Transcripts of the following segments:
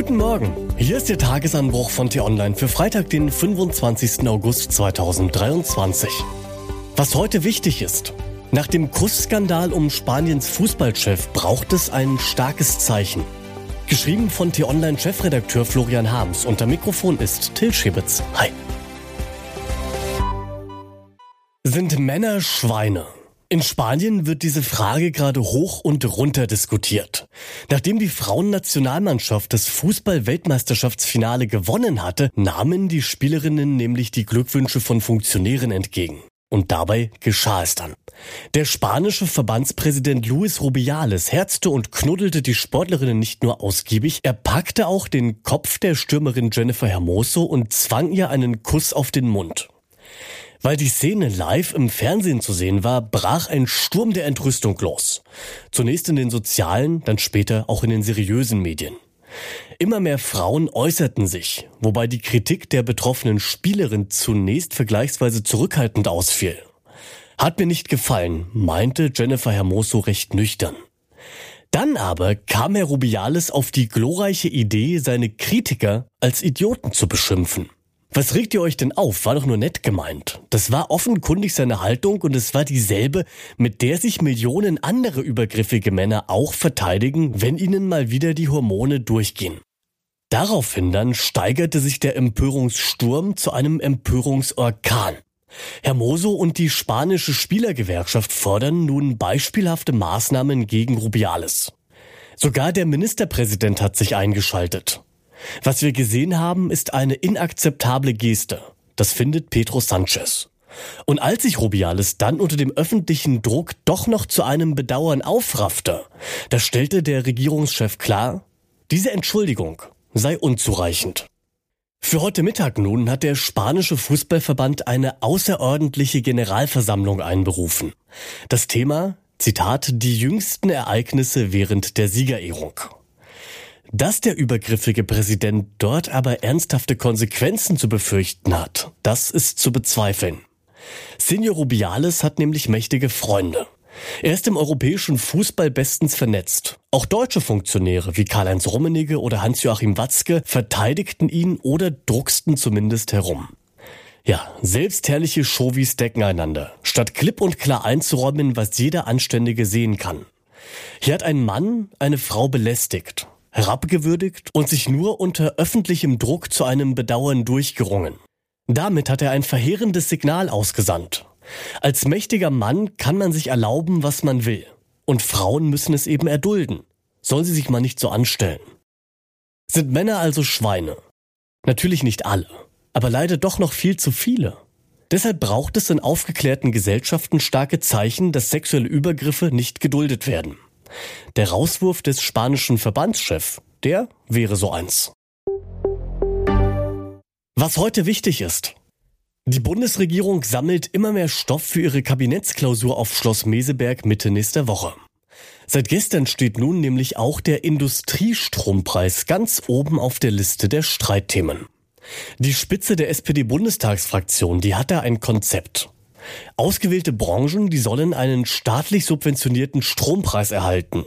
Guten Morgen, hier ist der Tagesanbruch von T-Online für Freitag, den 25. August 2023. Was heute wichtig ist. Nach dem Kussskandal um Spaniens Fußballchef braucht es ein starkes Zeichen. Geschrieben von T-Online-Chefredakteur Florian Harms. Unter Mikrofon ist Till Schibitz. Hi. Sind Männer Schweine? In Spanien wird diese Frage gerade hoch und runter diskutiert. Nachdem die Frauennationalmannschaft das Fußball-Weltmeisterschaftsfinale gewonnen hatte, nahmen die Spielerinnen nämlich die Glückwünsche von Funktionären entgegen. Und dabei geschah es dann. Der spanische Verbandspräsident Luis Rubiales herzte und knuddelte die Sportlerinnen nicht nur ausgiebig, er packte auch den Kopf der Stürmerin Jennifer Hermoso und zwang ihr einen Kuss auf den Mund. Weil die Szene live im Fernsehen zu sehen war, brach ein Sturm der Entrüstung los. Zunächst in den sozialen, dann später auch in den seriösen Medien. Immer mehr Frauen äußerten sich, wobei die Kritik der betroffenen Spielerin zunächst vergleichsweise zurückhaltend ausfiel. Hat mir nicht gefallen, meinte Jennifer Hermoso recht nüchtern. Dann aber kam Herr Rubiales auf die glorreiche Idee, seine Kritiker als Idioten zu beschimpfen. Was regt ihr euch denn auf? War doch nur nett gemeint. Das war offenkundig seine Haltung und es war dieselbe, mit der sich Millionen andere übergriffige Männer auch verteidigen, wenn ihnen mal wieder die Hormone durchgehen. Daraufhin dann steigerte sich der Empörungssturm zu einem Empörungsorkan. Hermoso und die spanische Spielergewerkschaft fordern nun beispielhafte Maßnahmen gegen Rubiales. Sogar der Ministerpräsident hat sich eingeschaltet. Was wir gesehen haben, ist eine inakzeptable Geste. Das findet Pedro Sanchez. Und als sich Rubiales dann unter dem öffentlichen Druck doch noch zu einem Bedauern aufraffte, da stellte der Regierungschef klar, diese Entschuldigung sei unzureichend. Für heute Mittag nun hat der spanische Fußballverband eine außerordentliche Generalversammlung einberufen. Das Thema, Zitat, die jüngsten Ereignisse während der Siegerehrung. Dass der übergriffige Präsident dort aber ernsthafte Konsequenzen zu befürchten hat, das ist zu bezweifeln. Senior Rubiales hat nämlich mächtige Freunde. Er ist im europäischen Fußball bestens vernetzt. Auch deutsche Funktionäre wie Karl-Heinz Rummenigge oder Hans-Joachim Watzke verteidigten ihn oder drucksten zumindest herum. Ja, selbstherrliche Showies decken einander, statt klipp und klar einzuräumen, was jeder Anständige sehen kann. Hier hat ein Mann eine Frau belästigt herabgewürdigt und sich nur unter öffentlichem Druck zu einem Bedauern durchgerungen. Damit hat er ein verheerendes Signal ausgesandt. Als mächtiger Mann kann man sich erlauben, was man will. Und Frauen müssen es eben erdulden. Sollen sie sich mal nicht so anstellen. Sind Männer also Schweine? Natürlich nicht alle, aber leider doch noch viel zu viele. Deshalb braucht es in aufgeklärten Gesellschaften starke Zeichen, dass sexuelle Übergriffe nicht geduldet werden. Der Rauswurf des spanischen Verbandschefs, der wäre so eins. Was heute wichtig ist. Die Bundesregierung sammelt immer mehr Stoff für ihre Kabinettsklausur auf Schloss Meseberg Mitte nächster Woche. Seit gestern steht nun nämlich auch der Industriestrompreis ganz oben auf der Liste der Streitthemen. Die Spitze der SPD-Bundestagsfraktion, die hat da ein Konzept. Ausgewählte Branchen, die sollen einen staatlich subventionierten Strompreis erhalten,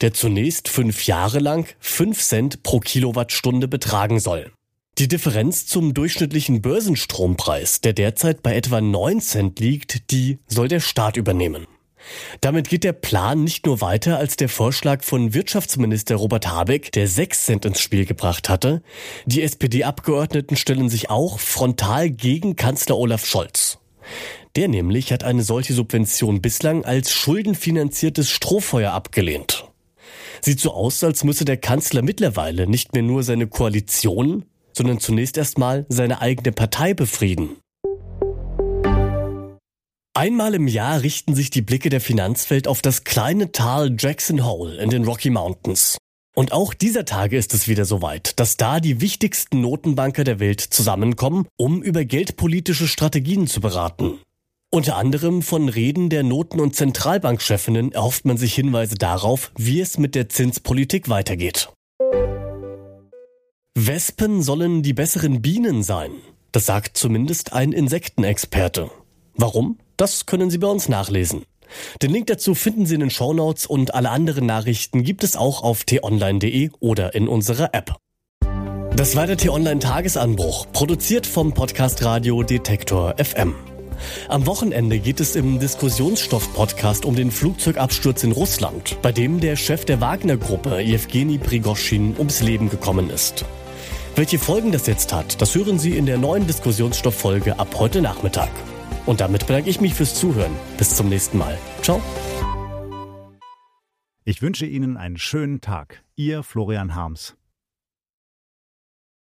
der zunächst fünf Jahre lang fünf Cent pro Kilowattstunde betragen soll. Die Differenz zum durchschnittlichen Börsenstrompreis, der derzeit bei etwa 9 Cent liegt, die soll der Staat übernehmen. Damit geht der Plan nicht nur weiter als der Vorschlag von Wirtschaftsminister Robert Habeck, der 6 Cent ins Spiel gebracht hatte. Die SPD-Abgeordneten stellen sich auch frontal gegen Kanzler Olaf Scholz. Der nämlich hat eine solche Subvention bislang als schuldenfinanziertes Strohfeuer abgelehnt. Sieht so aus, als müsse der Kanzler mittlerweile nicht mehr nur seine Koalition, sondern zunächst erstmal seine eigene Partei befrieden. Einmal im Jahr richten sich die Blicke der Finanzwelt auf das kleine Tal Jackson Hole in den Rocky Mountains. Und auch dieser Tage ist es wieder soweit, dass da die wichtigsten Notenbanker der Welt zusammenkommen, um über geldpolitische Strategien zu beraten. Unter anderem von Reden der Noten- und Zentralbankchefinnen erhofft man sich Hinweise darauf, wie es mit der Zinspolitik weitergeht. Wespen sollen die besseren Bienen sein. Das sagt zumindest ein Insektenexperte. Warum? Das können Sie bei uns nachlesen. Den Link dazu finden Sie in den Shownotes und alle anderen Nachrichten gibt es auch auf t-online.de oder in unserer App. Das war der T-Online-Tagesanbruch, produziert vom Podcast Radio Detektor FM. Am Wochenende geht es im Diskussionsstoff-Podcast um den Flugzeugabsturz in Russland, bei dem der Chef der Wagner-Gruppe, Jewgeni Prigoschin, ums Leben gekommen ist. Welche Folgen das jetzt hat, das hören Sie in der neuen Diskussionsstoff-Folge ab heute Nachmittag. Und damit bedanke ich mich fürs Zuhören. Bis zum nächsten Mal. Ciao. Ich wünsche Ihnen einen schönen Tag. Ihr Florian Harms.